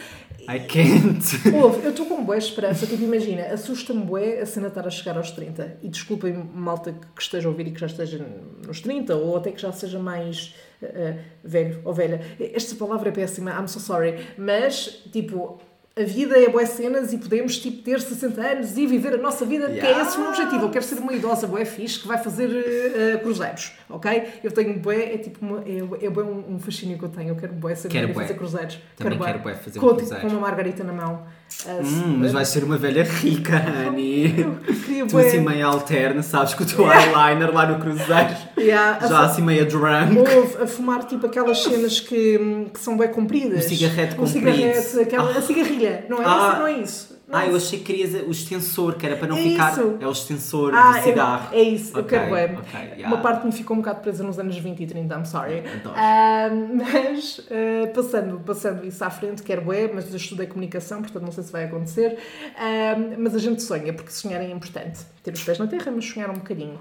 I can't. Ouve, eu estou com boa esperança, tipo, imagina, assusta-me bué a cena estar a chegar aos 30. E desculpem, malta que esteja a ouvir e que já esteja nos 30, ou até que já seja mais eh, velho ou velha. Esta palavra é péssima, I'm so sorry. Mas, tipo, a vida é boas cenas e podemos, tipo, ter 60 anos e viver a nossa vida, que é Yeah. esse o meu objetivo. Eu quero ser uma idosa bué fixe que vai fazer eh, cruzeiros, ok? Eu tenho bué, é tipo, uma, é, é bué um, um fascínio que eu tenho. Eu quero bué ser Quero bué. fazer cruzeiros. Também quero bué fazer um com, tipo, cruzeiro. com uma margarita na mão. Ah, Hum, mas vais ser uma velha rica. Queria Tu assim meio alterna, sabes, com o teu eyeliner lá no cruzeiro. Yeah, Já assim meio drunk. Houve a fumar tipo aquelas cenas que, que são bem compridas. Um cigarrete um comprido. cigarrete, aquela, a cigarrilha. Não é, Ah. isso, não é isso. Não Ah, é eu isso. achei que querias o extensor, que era para não É ficar. isso. É o extensor Ah, do é- cigarro. É, isso, eu Ok, quero bem. ok, yeah. Uma parte me ficou um bocado presa nos anos 20 e 30, I'm sorry. Ah, mas ah, passando, passando isso à frente, quero bué, mas eu estudei comunicação, portanto não sei se vai acontecer. Ah, mas a gente sonha, porque sonhar é importante. Ter os pés na terra, mas sonhar um bocadinho.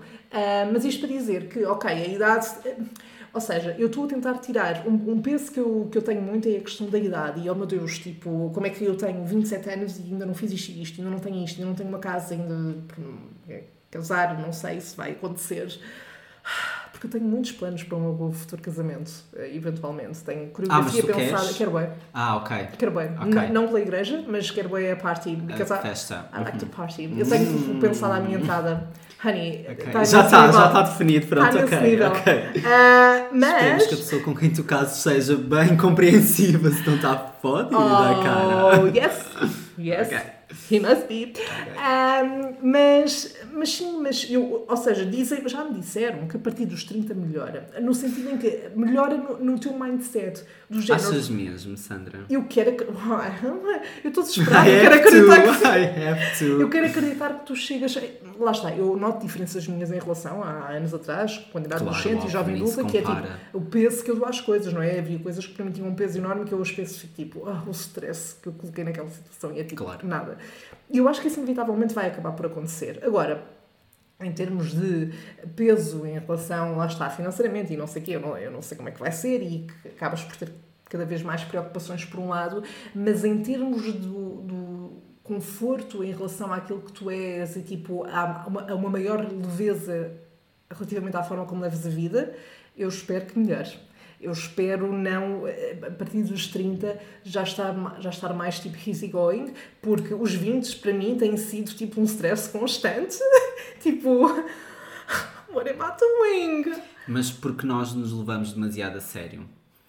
Mas isto para dizer que, ok, a idade. Ou seja, eu estou a tentar tirar um, um peso que eu, que eu tenho muito é a questão da idade. E, oh meu Deus, tipo, como é que eu tenho 27 anos e ainda não fiz isto e isto, ainda não tenho isto, ainda não tenho uma casa, ainda eh, casar, não sei se vai acontecer. Porque eu tenho muitos planos para o meu futuro casamento, eh, eventualmente. Tenho Ah, coreografia tu pensada. queres? Quero bem. Ah, ok. Quero bem. Ok. N- Não pela igreja, mas quero bem a party. A I- festa. I like to party. Eu tenho Hum. pensado à minha entrada. Honey, Ok. tá já está, já está definido. Pronto, Tá ok. nível. ok. Ah, Esperemos mas. que a pessoa com quem tu cases seja bem compreensiva, se não está fodida da cara. Oh, yes, yes, Ok. he must be. Um, mas, mas sim, mas eu, ou seja, dizem, já me disseram que a partir dos 30 melhora, no sentido em que melhora no, no teu mindset, do género. Achas mesmo, Sandra? Eu quero. Eu estou desesperada, eu quero have to, acreditar que. Eu quero acreditar que tu chegas. Lá está, eu noto diferenças minhas em relação a anos atrás, quando era Claro, adolescente e jovem adulta, que é tipo o peso que eu dou às coisas, não é? Havia coisas que para mim tinham um peso enorme que eu hoje penso fico tipo, ah, o stress que eu coloquei naquela situação e é tipo Claro. nada. E eu acho que isso inevitavelmente vai acabar por acontecer. Agora, em termos de peso em relação, lá está, financeiramente e não sei o quê, eu não, eu não sei como é que vai ser e que acabas por ter cada vez mais preocupações por um lado, mas em termos do, do conforto em relação àquilo que tu és e tipo, há uma, uma maior leveza relativamente à forma como leves a vida, eu espero que melhore. Eu espero não, eh, a partir dos 30, já estar, já estar mais tipo easygoing, porque os 20 para mim têm sido tipo um stress constante. tipo, what am I doing? Mas porque nós nos levamos demasiado a sério.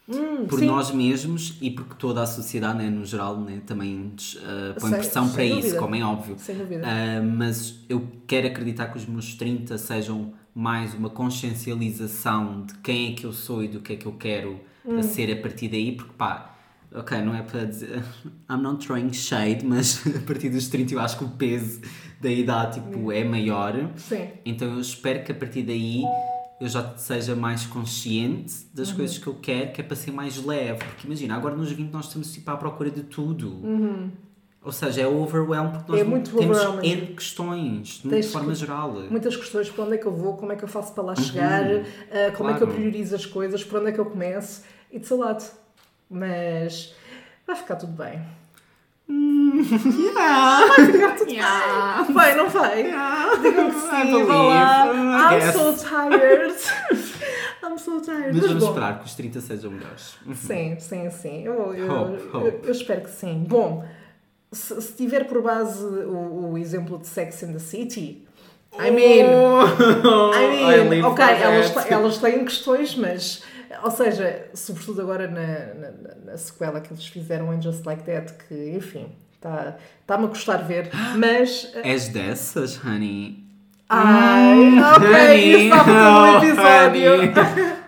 Hum, por sim. nós mesmos e porque toda a sociedade, né, no geral, né, também uh, põe Sem- pressão para isso, dúvida. como é óbvio. Sem dúvida. Uh, mas eu quero acreditar que os meus 30 sejam mais uma consciencialização de quem é que eu sou e do que é que eu quero Hum. a ser a partir daí, porque pá, ok, não é para dizer. I'm not throwing shade, mas a partir dos 30 eu acho que o peso da idade tipo, é maior. Sim. Então eu espero que a partir daí eu já seja mais consciente das Uhum. coisas que eu quero, que é para ser mais leve. Porque imagina, agora nos 20 nós estamos tipo à procura de tudo. Ou seja, é overwhelm porque nós Uhum. É muito temos. N questões, de Tens forma que- geral. Muitas questões, para onde é que eu vou, como é que eu faço para lá Uhum. chegar, ah, como é que eu claro. priorizo as coisas, por onde é que eu começo. It's a lot. Mas vai ficar tudo bem. Yeah. Vai, não vai? Digam que I sim, vá lá. I I'm so tired. I'm so tired. Mas vamos bom. esperar que os 30 sejam melhores. Sim, sim, sim. Eu, eu, Hope, eu- hope. eu espero que sim. Bom, se, se tiver por base o, o exemplo de Sex and the City, I mean, Oh, I mean, live ok, elas, elas têm questões, mas, ou seja, sobretudo agora na, na, na- sequela que eles fizeram em Just Like That, que, enfim, está- está-me a custar ver, mas. És dessas, honey? Ai, ok, honey, isso estava todo oh, o episódio.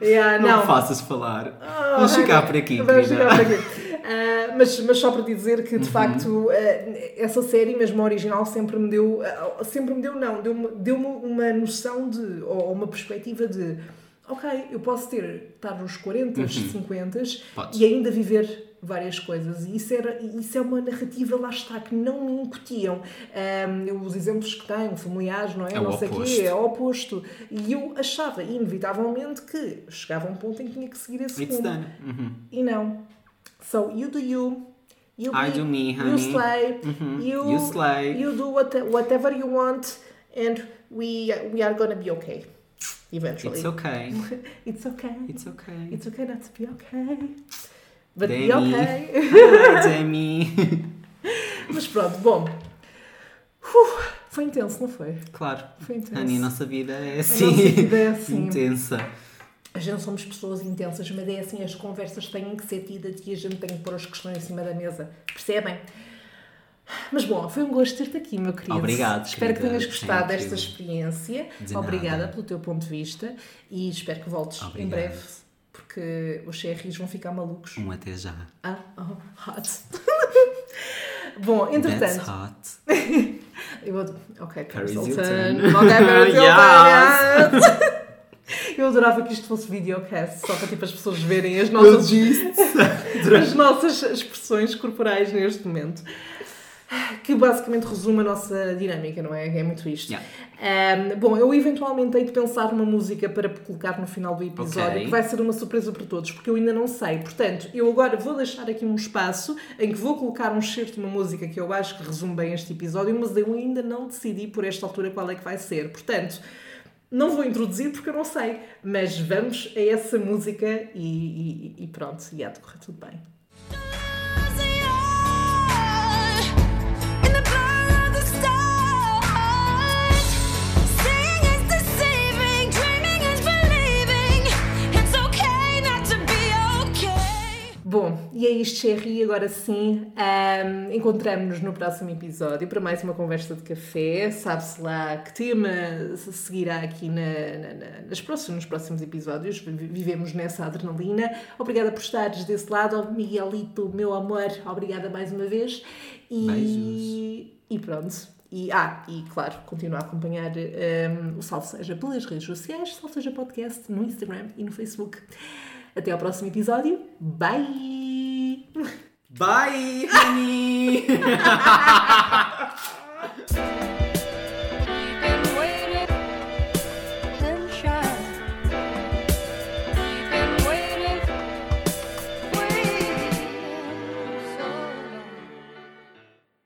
Yeah, Não, não. faças falar. Oh, Vamos honey. ficar por aqui, Vamos ficar por aqui. Ah, mas, mas só para te dizer que de Uhum. facto ah, essa série, mesmo a original, sempre me deu, ah, sempre me deu não, deu-me deu uma noção de, ou uma perspectiva de ok, eu posso ter, estar nos 40, 50 Uhum. Podes. e ainda viver várias coisas. E isso, era, isso é uma narrativa, lá está, que não me incutiam. Ah, os exemplos que tenho, familiares, não é? É o não sei o quê, é o oposto. E eu achava, inevitavelmente, que chegava um ponto em que tinha que seguir esse It's rumo. Uhum. E não. So, you do you. You I be- do me, You honey. slay. Mhm. You, You slay. You do what, whatever you want and we, we are gonna be okay. Eventually. It's okay. It's okay. It's okay. It's okay not to be okay. But be Demi. okay. Hi, Demi. Mas pronto, bom. Uf, foi intenso, não foi? Claro. Foi intenso. A nossa vida é A assim. nossa vida é assim. Intensa. A gente somos pessoas intensas, mas é assim, as conversas têm que ser tidas e a gente tem que pôr as questões em cima da mesa. Percebem? Mas bom, foi um gosto ter-te aqui, meu querido. Obrigado, Espero que querida. tenhas gostado Sempre. desta experiência. De Obrigada nada. pelo teu ponto de vista e espero que voltes em Obrigado. breve, porque os CRIs vão ficar malucos. Um até já. Ah, oh, hot. bom, That's entretanto. hot. Eu. Ok, Paris Hilton. Yes. yes. Eu adorava que isto fosse videocast, só para tipo, as pessoas verem as nossas, as nossas expressões corporais neste momento. Que basicamente resume a nossa dinâmica, não é? É muito isto. Yeah. Um, bom, eu eventualmente hei de pensar numa música para colocar no final do episódio, Ok. que vai ser uma surpresa para todos, porque eu ainda não sei. Portanto, eu agora vou deixar aqui um espaço em que vou colocar um excerto de uma música que eu acho que resume bem este episódio, mas eu ainda não decidi por esta altura qual é que vai ser. Portanto, não vou introduzir porque eu não sei, mas vamos a essa música e, e- e pronto, e há de correr tudo bem. Bom, e é isto, Cherry. Agora sim, ahm, encontramos-nos no próximo episódio para mais uma conversa de café. Sabe-se lá que tema se seguirá aqui na, na- na- nas próximos, nos próximos episódios. Vi- Vivemos nessa adrenalina. Obrigada por estares desse lado, Miguelito, meu amor. Obrigada mais uma vez. E, Beijos. e pronto. E, ah, e claro, continua a acompanhar ahm, o Salve Seja pelas redes sociais, Salve Seja Podcast no Instagram e no Facebook. Até ao próximo episódio. Bye! Bye, honey!